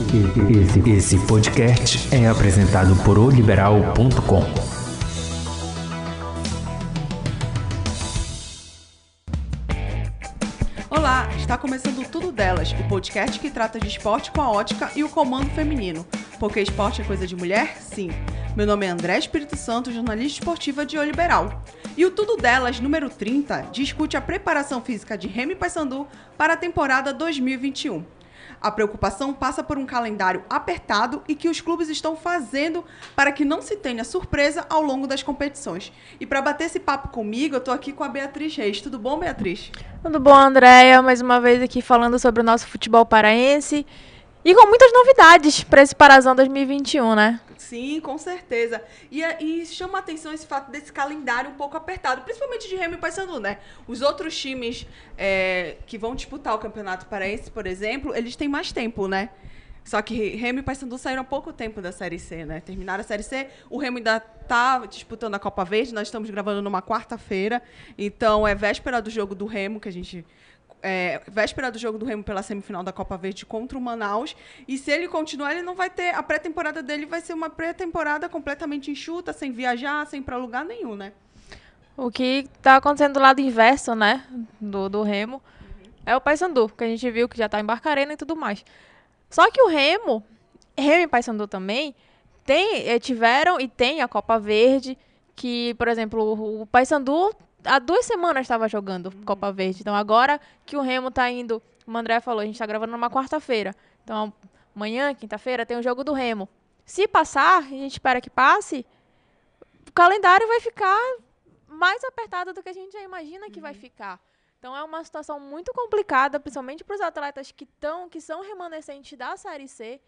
Esse, esse podcast é apresentado por oliberal.com. Olá, está começando Tudo Delas, o podcast que trata de esporte com a ótica e o comando feminino. Porque esporte é coisa de mulher? Sim. Meu nome é André Espírito Santo, jornalista esportiva de O Liberal. E o Tudo Delas, número 30, discute a preparação física de Remy Paysandu para a temporada 2021. A preocupação passa por um calendário apertado e que os clubes estão fazendo para que não se tenha surpresa ao longo das competições. E para bater esse papo comigo, eu estou aqui com a Beatriz Reis. Tudo bom, Beatriz? Tudo bom, Andréia? Mais uma vez aqui falando sobre o nosso futebol paraense e com muitas novidades para esse Parazão 2021, né? Sim, com certeza. E, e chama atenção esse fato desse calendário um pouco apertado, principalmente de Remy e Paysandu, né? Os outros times é, que vão disputar o Campeonato Paraense, por exemplo, eles têm mais tempo, né? Só que Remy e Paysandu saíram há pouco tempo da Série C, né? Terminaram a Série C, o Remo ainda está disputando a Copa Verde, nós estamos gravando numa quarta-feira, então é véspera do jogo do Remo, que a gente é, véspera do jogo do Remo pela semifinal da Copa Verde contra o Manaus. E se ele continuar, ele não vai ter. A pré-temporada dele vai ser uma pré-temporada completamente enxuta, sem viajar, sem ir para lugar nenhum, né? O que está acontecendo do lado inverso, né? Do, do Remo. Uhum. É o Paysandu, que a gente viu que já está em Barcarena e tudo mais. Só que o Remo, Remo e Paysandu também, tem, eh, tiveram e tem a Copa Verde, que, por exemplo, o Paysandu há duas semanas estava jogando Copa Verde. Então agora que o Remo está indo, como o André falou, a gente está gravando numa quarta-feira. Então amanhã, quinta-feira, tem o jogo do Remo. Se passar, a gente espera que passe, o calendário vai ficar mais apertado do que a gente já imagina que uhum. vai ficar. Então é uma situação muito complicada, principalmente para os atletas que estão, que são remanescentes da Série C.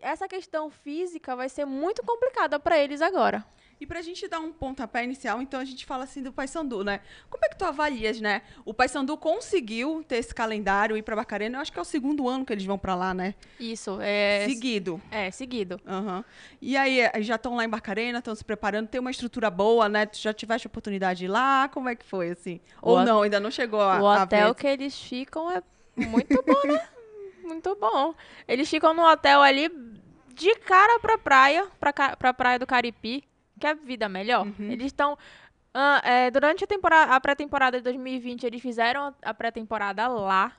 Essa questão física vai ser muito complicada para eles agora. E para a gente dar um pontapé inicial, então a gente fala assim do Paysandu, né? Como é que tu avalias, né? O Paysandu conseguiu ter esse calendário ir para Barcarena, eu acho que é o segundo ano que eles vão para lá, né? Isso, é seguido. É, seguido. Uhum. E aí eh, já estão lá em Barcarena, estão se preparando, tem uma estrutura boa, né? Tu já tiveste a oportunidade de ir lá? Como é que foi assim? Ou não, ainda não chegou a O hotel que eles ficam é muito bom, né? muito bom. Eles ficam no hotel ali de cara pra praia, pra, pra praia do Caripi quer vida melhor? Uhum. Eles estão. Uh, é, durante a, temporada, a pré-temporada de 2020, eles fizeram a pré-temporada lá.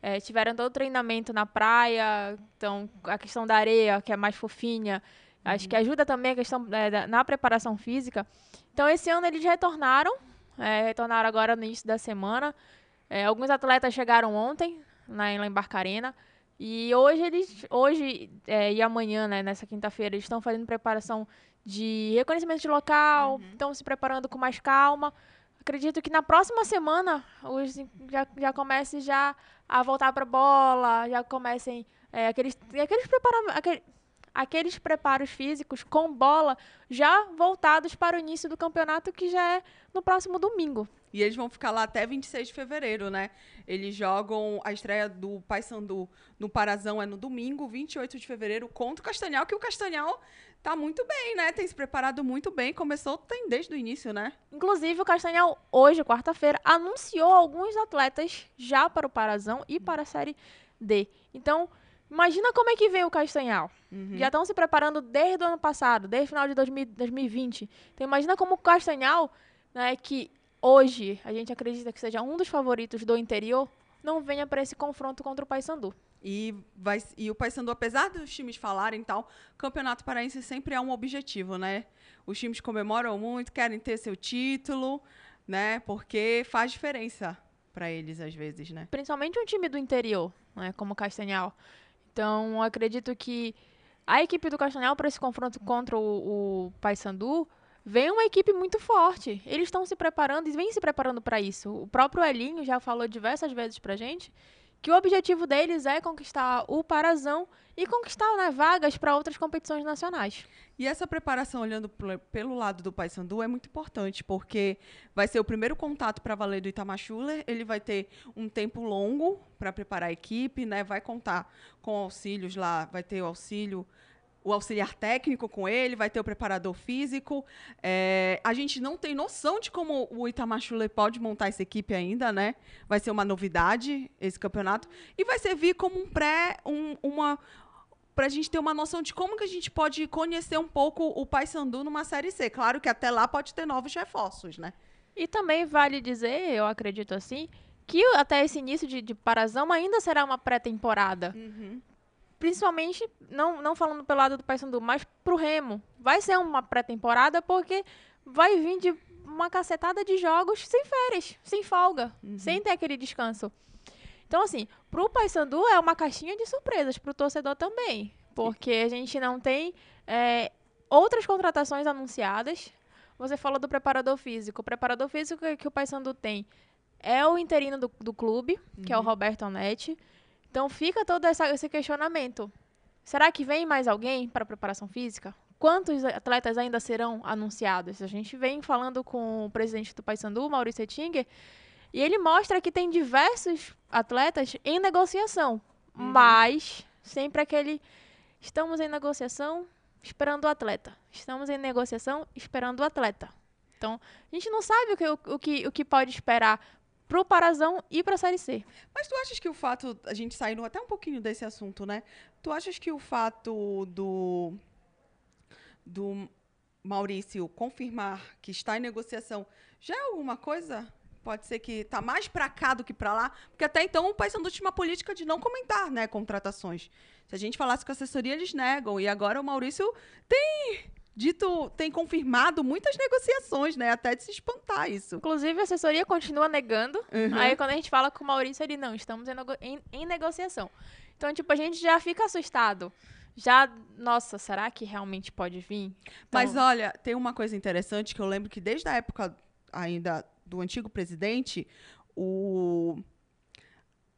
É, tiveram todo o treinamento na praia. Então, a questão da areia, que é mais fofinha. Uhum. Acho que ajuda também a questão é, da, na preparação física. Então, esse ano eles retornaram. É, retornaram agora no início da semana. É, alguns atletas chegaram ontem, na, lá em Barcarena. E hoje eles, hoje é, e amanhã, né, nessa quinta-feira, eles estão fazendo preparação de reconhecimento de local, estão uhum. se preparando com mais calma. Acredito que na próxima semana os já, já comecem já a voltar para bola, já comecem é, aqueles, aqueles, prepara, aquele, aqueles preparos físicos com bola já voltados para o início do campeonato, que já é no próximo domingo. E eles vão ficar lá até 26 de fevereiro, né? Eles jogam a estreia do Paysandu no Parazão é no domingo, 28 de fevereiro, contra o Castanhal, que o Castanhal tá muito bem, né? Tem se preparado muito bem. Começou tem desde o início, né? Inclusive, o Castanhal, hoje, quarta-feira, anunciou alguns atletas já para o Parazão e para a Série D. Então, imagina como é que veio o Castanhal. Uhum. Já estão se preparando desde o ano passado, desde o final de 2020. Então, imagina como o Castanhal, né, que hoje a gente acredita que seja um dos favoritos do interior, não venha para esse confronto contra o Paysandu. E, vai, e o Paysandu, apesar dos times falarem tal, Campeonato Paraense sempre é um objetivo, né? Os times comemoram muito, querem ter seu título, né? Porque faz diferença para eles às vezes, né? Principalmente um time do interior, né? Como o Castanhal. Então, acredito que a equipe do Castanhal para esse confronto contra o, o Paysandu vem uma equipe muito forte. Eles estão se preparando e vêm se preparando para isso. O próprio Elinho já falou diversas vezes para gente que o objetivo deles é conquistar o Parazão e conquistar né, vagas para outras competições nacionais. E essa preparação, olhando pelo lado do Paysandu, é muito importante, porque vai ser o primeiro contato para valer do Itamar ele vai ter um tempo longo para preparar a equipe, né, vai contar com auxílios lá, vai ter o auxílio o auxiliar técnico com ele, vai ter o preparador físico. É, a gente não tem noção de como o Itamar pode montar essa equipe ainda, né? Vai ser uma novidade esse campeonato. E vai servir como um pré, um, uma, pra gente ter uma noção de como que a gente pode conhecer um pouco o Paysandu numa Série C. Claro que até lá pode ter novos reforços, né? E também vale dizer, eu acredito assim, que até esse início de, de Parazão ainda será uma pré-temporada. Uhum. Principalmente, não, não falando pelo lado do Paysandu, mas pro Remo. Vai ser uma pré-temporada porque vai vir de uma cacetada de jogos sem férias, sem folga, sem ter aquele descanso. Então, assim, pro Paysandu é uma caixinha de surpresas, pro torcedor também. Porque a gente não tem é, outras contratações anunciadas. Você falou do preparador físico. O preparador físico que, que o Paysandu tem é o interino do, do clube, que é o Roberto Onetti. Então fica todo essa- esse questionamento. Será que vem mais alguém para preparação física? Quantos atletas ainda serão anunciados? A gente vem falando com o presidente do Paysandu, Maurício Ettinger, e ele mostra que tem diversos atletas em negociação, mas sempre aquele estamos em negociação esperando o atleta. Estamos em negociação esperando o atleta. Então, a gente não sabe o que, o, o que, o que pode esperar pro Parazão e pra Série C. Mas tu achas que o fato, a gente saindo até um pouquinho desse assunto, né? Tu achas que o fato do do Maurício confirmar que está em negociação já é alguma coisa? Pode ser que tá mais pra cá do que pra lá, porque até então o Paysandu tinha uma política de não comentar, né, contratações. Se a gente falasse com a assessoria, eles negam. E agora o Maurício tem dito, tem confirmado muitas negociações, né? Até de se espantar isso. Inclusive, a assessoria continua negando. Uhum. Aí, quando a gente fala com o Maurício, ele, não, estamos em, em- em negociação. Então, tipo, a gente já fica assustado. Já, nossa, será que realmente pode vir? Então, Mas olha, tem uma coisa interessante que eu lembro que desde a época ainda do antigo presidente, o-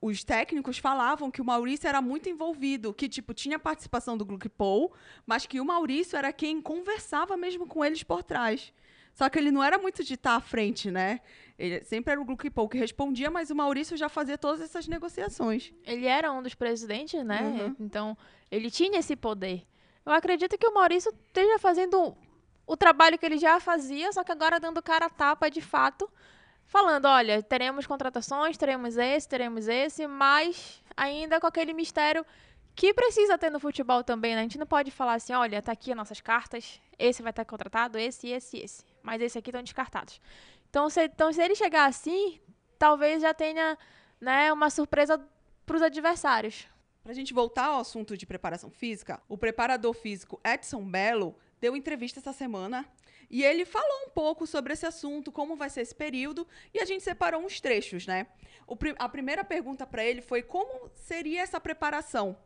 os técnicos falavam que o Maurício era muito envolvido, que tipo tinha participação do Gluck Paul, mas que o Maurício era quem conversava mesmo com eles por trás. Só que ele não era muito de estar à frente, né? Ele sempre era o Gluck Paul que respondia, mas o Maurício já fazia todas essas negociações. ele era um dos presidentes, né? Uhum. Então, ele tinha esse poder. Eu acredito que o Maurício esteja fazendo o trabalho que ele já fazia, só que agora dando cara a tapa de fato, falando, olha, teremos contratações, teremos esse, teremos esse, mas ainda com aquele mistério que precisa ter no futebol também, né? A gente não pode falar assim, olha, tá aqui as nossas cartas, esse vai estar contratado, esse, esse, esse, mas esse aqui estão descartados. Então se, então, se ele chegar assim, talvez já tenha né, uma surpresa para os adversários. Para a gente voltar ao assunto de preparação física, o preparador físico Edson Belo deu entrevista essa semana e ele falou um pouco sobre esse assunto, como vai ser esse período, e a gente separou uns trechos, né? O a primeira pergunta para ele foi como seria essa preparação.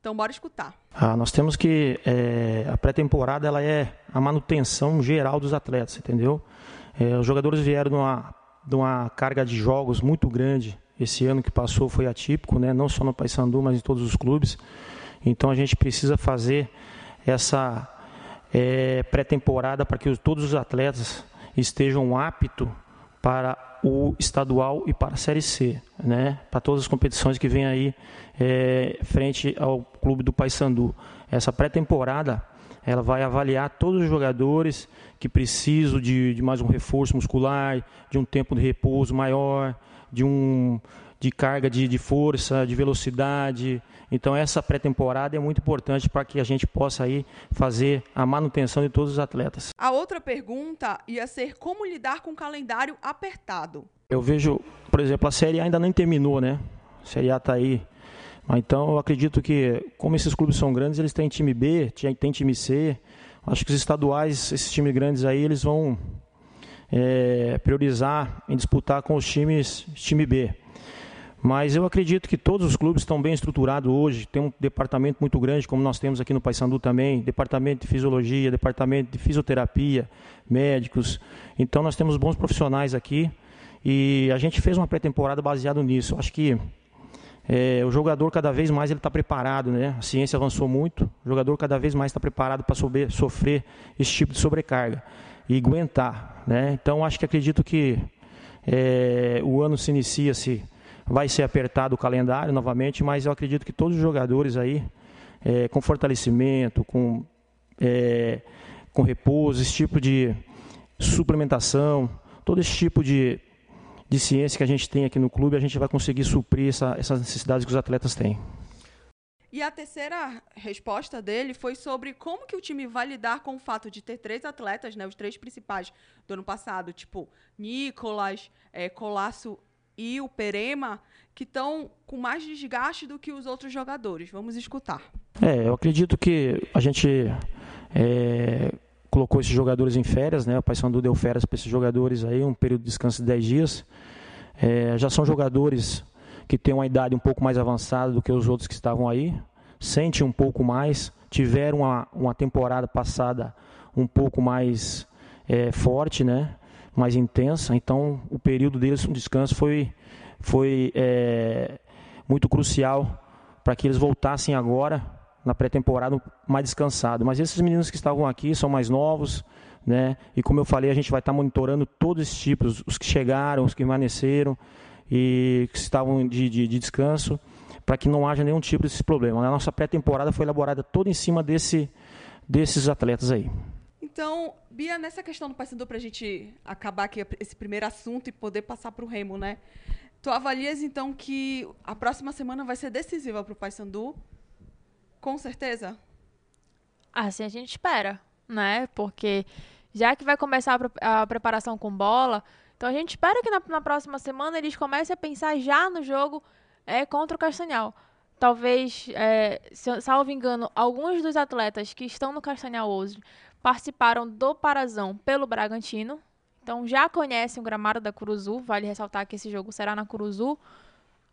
Então, bora escutar. Ah, nós temos que é, a pré-temporada ela é a manutenção geral dos atletas, entendeu? É, os jogadores vieram de uma, de uma carga de jogos muito grande. Esse ano que passou foi atípico, né? Não só no Paysandu, mas em todos os clubes. Então a gente precisa fazer essa é, pré-temporada para que os- todos os atletas estejam aptos para o estadual e para a Série C, né? Para todas as competições que vêm aí é, frente ao clube do Paysandu. Essa pré-temporada ela vai avaliar todos os jogadores que precisam de, de mais um reforço muscular, de um tempo de repouso maior, de um de carga de, de força, de velocidade. Então essa pré-temporada é muito importante para que a gente possa aí fazer a manutenção de todos os atletas. A outra pergunta ia ser como lidar com o calendário apertado. Eu vejo, por exemplo, a Série A ainda nem terminou, né? A Série A está aí. Então eu acredito que, como esses clubes são grandes, eles têm time B, tem time C. Acho que os estaduais, esses times grandes aí, eles vão é, priorizar em disputar com os times time B. Mas eu acredito que todos os clubes estão bem estruturados hoje. Tem um departamento muito grande, como nós temos aqui no Paysandu também, departamento de fisiologia, departamento de fisioterapia, médicos. Então nós temos bons profissionais aqui e a gente fez uma pré-temporada baseado nisso. Acho que é, o jogador cada vez mais ele está preparado, né? A ciência avançou muito. O jogador cada vez mais está preparado para sofrer esse tipo de sobrecarga e aguentar, né? Então acho que acredito que é, o ano se inicia se vai ser apertado o calendário novamente, mas eu acredito que todos os jogadores aí é, com fortalecimento, com é, com repouso, esse tipo de suplementação, todo esse tipo de de ciência que a gente tem aqui no clube, a gente vai conseguir suprir essa, essas necessidades que os atletas têm. E a terceira resposta dele foi sobre como que o time vai lidar com o fato de ter três atletas, né, os três principais do ano passado, tipo Nicolas, é, Colasso e o Perema, que estão com mais desgaste do que os outros jogadores. Vamos escutar. É, eu acredito que a gente é, colocou esses jogadores em férias, né? O Paysandu deu férias para esses jogadores aí, um período de descanso de 10 dias. É, já são jogadores que têm uma idade um pouco mais avançada do que os outros que estavam aí, sentem um pouco mais, tiveram uma, uma temporada passada um pouco mais é, forte, né? Mais intensa, então o período deles de descanso foi, foi é, muito crucial para que eles voltassem agora na pré-temporada mais descansado. Mas esses meninos que estavam aqui são mais novos, né? E como eu falei, a gente vai estar monitorando todos esses tipos, os que chegaram, os que permaneceram, e que estavam de, de, de descanso, para que não haja nenhum tipo desse problema. A nossa pré-temporada foi elaborada toda em cima desse, desses atletas aí. Então, Bia, nessa questão do Paysandu, para a gente acabar aqui esse primeiro assunto e poder passar para o Remo, né? Tu avalias, então, que a próxima semana vai ser decisiva para o Paysandu? Com certeza? Assim a gente espera, né? Porque já que vai começar a, preparação com bola, então a gente espera que na, na, próxima semana eles comecem a pensar já no jogo é, contra o Castanhal. Talvez, é, salvo engano, alguns dos atletas que estão no Castanhal hoje participaram do Parazão pelo Bragantino. Então já conhecem o gramado da Curuzu. Vale ressaltar que esse jogo será na Curuzu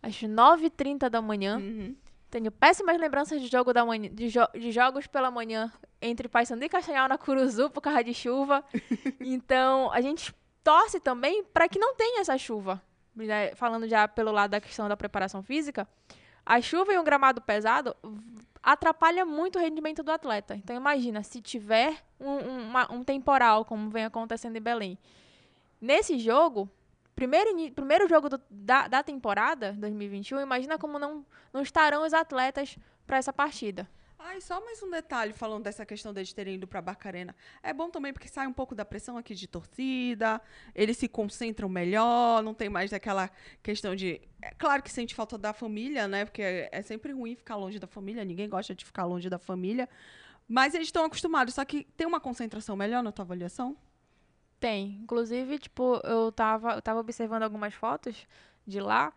às 9h30 da manhã. Uhum. Tenho péssimas lembranças de, jogo da manhã, de, jo de jogos pela manhã entre Paysandu e Castanhal na Curuzu por causa de chuva. então a gente torce também para que não tenha essa chuva. Falando já pelo lado da questão da preparação física, a chuva e um gramado pesado atrapalha muito o rendimento do atleta. Então imagina se tiver um, um, temporal como vem acontecendo em Belém. Nesse jogo, primeiro, primeiro jogo do, da, da temporada 2021, imagina como não, não estarão os atletas para essa partida. E só mais um detalhe falando dessa questão deles terem ido para Barcarena. É bom também porque sai um pouco da pressão aqui de torcida, eles se concentram melhor, não tem mais aquela questão de. É claro que sente falta da família, né? Porque é, é sempre ruim ficar longe da família, ninguém gosta de ficar longe da família. Mas eles estão acostumados, só que tem uma concentração melhor na tua avaliação? Tem. Inclusive, tipo, eu tava, eu tava observando algumas fotos de lá.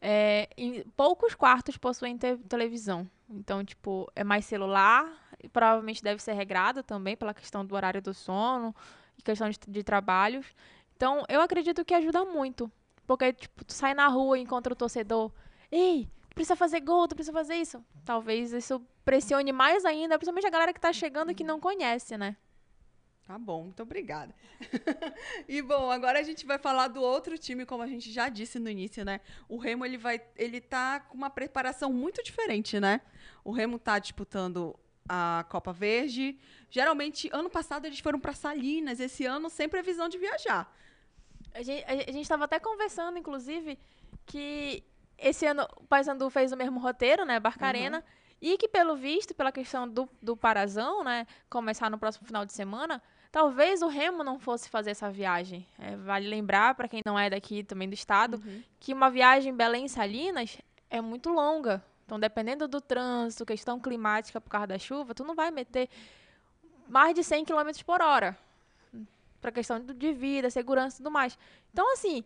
É, poucos quartos possuem te televisão. Então, tipo, é mais celular, e provavelmente deve ser regrado também pela questão do horário do sono e questão de, de trabalhos. Então, eu acredito que ajuda muito. Porque, tipo, tu sai na rua e encontra o torcedor. Ei, tu precisa fazer gol, tu precisa fazer isso. Talvez isso pressione mais ainda, principalmente a galera que tá chegando e que não conhece, né? Tá bom, muito obrigada. e bom, agora a gente vai falar do outro time, como a gente já disse no início, né? O Remo ele vai, ele tá com uma preparação muito diferente, né? O Remo tá disputando a Copa Verde. Geralmente, ano passado eles foram para Salinas, esse ano sem previsão de viajar. A gente estava até conversando, inclusive, que esse ano o Paysandu fez o mesmo roteiro, né? Barcarena. Uhum. E que, pelo visto, pela questão do, do Parazão, né, começar no próximo final de semana, talvez o Remo não fosse fazer essa viagem. É, vale lembrar, para quem não é daqui também do estado, uhum. que uma viagem Belém-Salinas é muito longa. Então, dependendo do trânsito, questão climática por causa da chuva, tu não vai meter mais de 100 km por hora. Para questão de vida, segurança e tudo mais. Então, assim,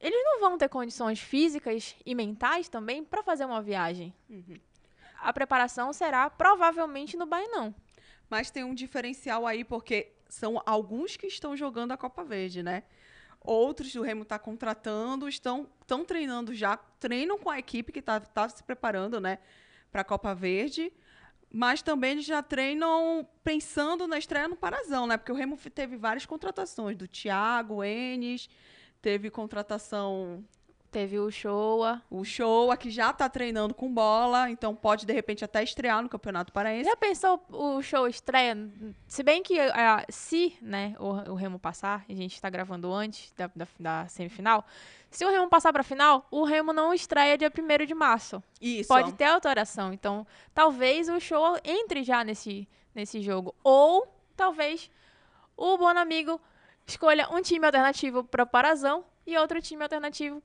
eles não vão ter condições físicas e mentais também para fazer uma viagem. Uhum a preparação será provavelmente no Bainão. Mas tem um diferencial aí, porque são alguns que estão jogando a Copa Verde, né? Outros o Remo está contratando, estão, estão treinando já, treinam com a equipe que está tá se preparando, né, para a Copa Verde, mas também eles já treinam pensando na estreia no Parazão, né? Porque o Remo teve várias contratações, do Thiago, Enes, teve contratação Teve o Showa. O Showa, que já tá treinando com bola, então pode, de repente, até estrear no Campeonato Paraense. Já pensou o show estreia? Se bem que, uh, se né, o, o, Remo passar, a gente tá gravando antes da, da, da semifinal, se o Remo passar pra final, o Remo não estreia dia 1 de março. Isso. Pode ter alteração. Então, talvez o show entre já nesse, nesse jogo. Ou, talvez, o Bom Amigo escolha um time alternativo para o Parazão e outro time alternativo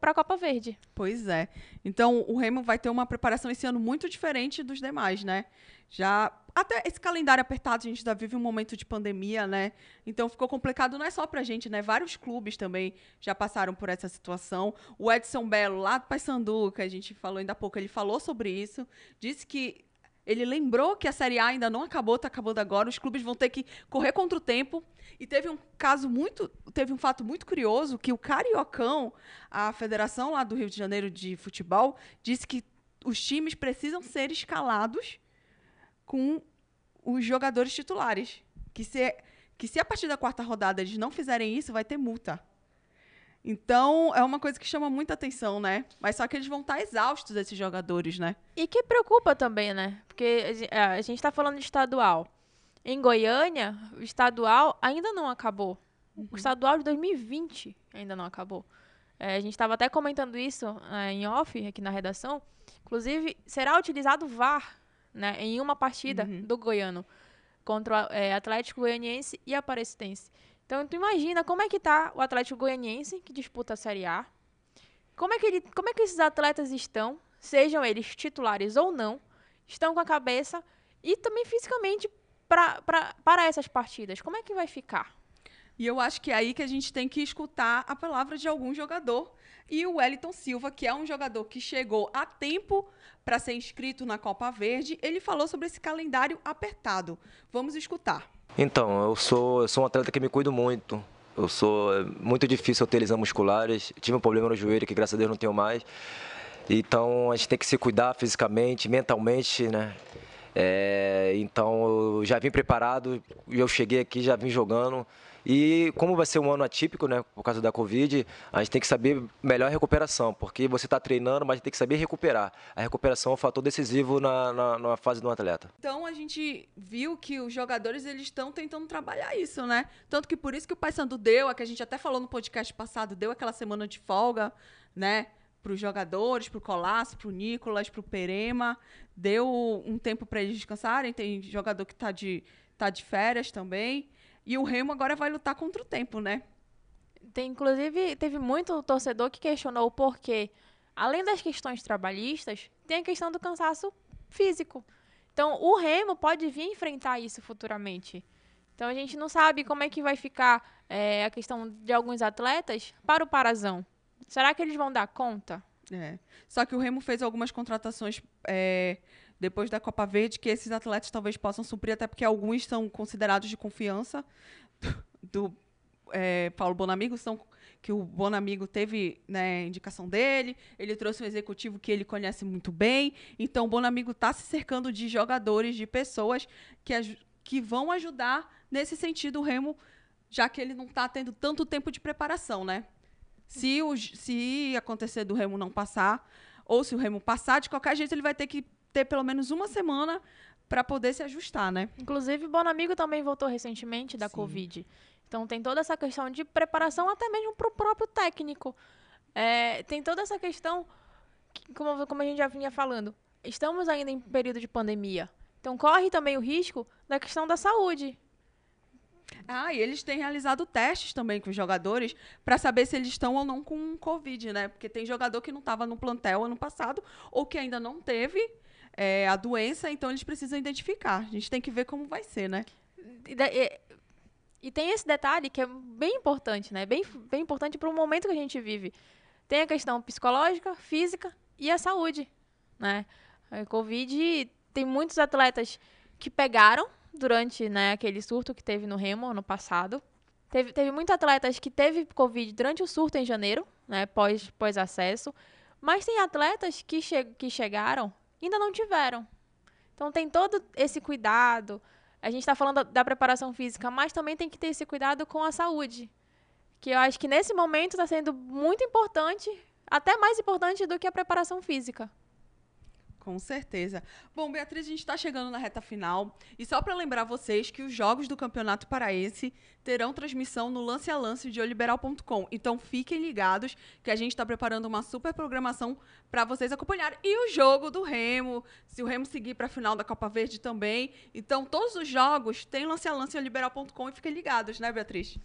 para a Copa Verde. Pois é. Então, o Remo vai ter uma preparação esse ano muito diferente dos demais, né? Já até esse calendário apertado, a gente ainda vive um momento de pandemia, né? Então ficou complicado não é só pra gente, né? Vários clubes também já passaram por essa situação. O Edson Belo, lá do Paysandu, que a gente falou ainda há pouco, ele falou sobre isso, disse que ele lembrou que a Série A ainda não acabou, tá acabando agora, os clubes vão ter que correr contra o tempo. E teve um caso muito, teve um fato muito curioso que o Cariocão, a federação lá do Rio de Janeiro de futebol, disse que os times precisam ser escalados com os jogadores titulares. Que se, que se a partir da quarta rodada eles não fizerem isso, vai ter multa. Então, é uma coisa que chama muita atenção, né? Mas só que eles vão estar exaustos, esses jogadores, né? E que preocupa também, né? Porque a gente está falando de estadual. Em Goiânia, o estadual ainda não acabou. Uhum. O estadual de 2020 ainda não acabou. É, a gente estava até comentando isso é, em off, aqui na redação. Inclusive, será utilizado VAR né, em uma partida uhum. do Goiano contra o é, Atlético Goianiense e Aparecidense. Então, tu imagina como é que tá o Atlético Goianiense, que disputa a Série A. Como é que, ele, como é que esses atletas estão, sejam eles titulares ou não, estão com a cabeça e também fisicamente para essas partidas. Como é que vai ficar? E eu acho que é aí que a gente tem que escutar a palavra de algum jogador. E o Wellington Silva, que é um jogador que chegou a tempo para ser inscrito na Copa Verde, ele falou sobre esse calendário apertado. Vamos escutar. Então, eu sou, eu sou um atleta que me cuido muito. Eu sou é muito difícil eu ter musculares. Tive um problema no joelho que graças a Deus não tenho mais. Então a gente tem que se cuidar fisicamente, mentalmente, né? É, então eu já vim preparado, eu cheguei aqui, já vim jogando. E como vai ser um ano atípico, né, por causa da Covid, a gente tem que saber melhor a recuperação, porque você está treinando, mas tem que saber recuperar. A recuperação é um fator decisivo na, na, na fase do atleta. Então a gente viu que os jogadores eles estão tentando trabalhar isso, né? Tanto que por isso que o Paysandu deu, a que a gente até falou no podcast passado, deu aquela semana de folga, né? para os jogadores, para o Colasso, para o Nicolas, para o Perema. Deu um tempo para eles descansarem. Tem jogador que está de, tá de férias também. E o Remo agora vai lutar contra o tempo, né? Tem, inclusive, teve muito torcedor que questionou o porquê. Além das questões trabalhistas, tem a questão do cansaço físico. Então, o Remo pode vir enfrentar isso futuramente. Então, a gente não sabe como é que vai ficar é, a questão de alguns atletas para o Parazão. Será que eles vão dar conta? É. Só que o Remo fez algumas contratações é, depois da Copa Verde, que esses atletas talvez possam suprir, até porque alguns são considerados de confiança do, é, Paulo Bonamigo, são que o Bonamigo teve né, indicação dele, ele trouxe um executivo que ele conhece muito bem, então o Bonamigo está se cercando de jogadores, de pessoas que, que vão ajudar nesse sentido o Remo, já que ele não está tendo tanto tempo de preparação, né? Se, o, se acontecer do Remo não passar, ou se o Remo passar, de qualquer jeito ele vai ter que ter pelo menos uma semana para poder se ajustar, né? Inclusive, o Bonamigo também voltou recentemente da Sim. Covid. Então tem toda essa questão de preparação até mesmo para o próprio técnico. É, tem toda essa questão, que, como, como a gente já vinha falando, estamos ainda em período de pandemia. Então corre também o risco da questão da saúde. Ah, e eles têm realizado testes também com os jogadores para saber se eles estão ou não com Covid, né? Porque tem jogador que não estava no plantel ano passado ou que ainda não teve é, a doença, então eles precisam identificar. A gente tem que ver como vai ser, né? E, e, e tem esse detalhe que é bem importante, né? Bem, bem importante para o momento que a gente vive. Tem a questão psicológica, física e a saúde, né? A Covid tem muitos atletas que pegaram durante né, aquele surto que teve no Remo ano passado. Teve, teve muitos atletas que teve Covid durante o surto em janeiro, né, pós, pós acesso. Mas tem atletas que, che que chegaram ainda não tiveram. Então tem todo esse cuidado. A gente está falando da, preparação física, mas também tem que ter esse cuidado com a saúde. Que eu acho que nesse momento está sendo muito importante, até mais importante do que a preparação física. Com certeza. Bom, Beatriz, a gente está chegando na reta final. E só para lembrar vocês que os jogos do Campeonato Paraense terão transmissão no lance a lance de oliberal.com. Então fiquem ligados que a gente está preparando uma super programação para vocês acompanharem. E o jogo do Remo, se o Remo seguir para a final da Copa Verde também. Então todos os jogos têm lance a lance em oliberal.com e fiquem ligados, né, Beatriz?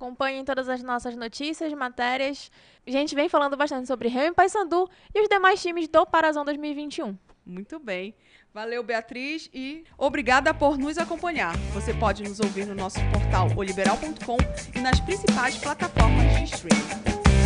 Acompanhem todas as nossas notícias, matérias. A gente vem falando bastante sobre Remy Paysandu e os demais times do Parazão 2021. Muito bem. Valeu, Beatriz, e obrigada por nos acompanhar. Você pode nos ouvir no nosso portal oliberal.com e nas principais plataformas de streaming.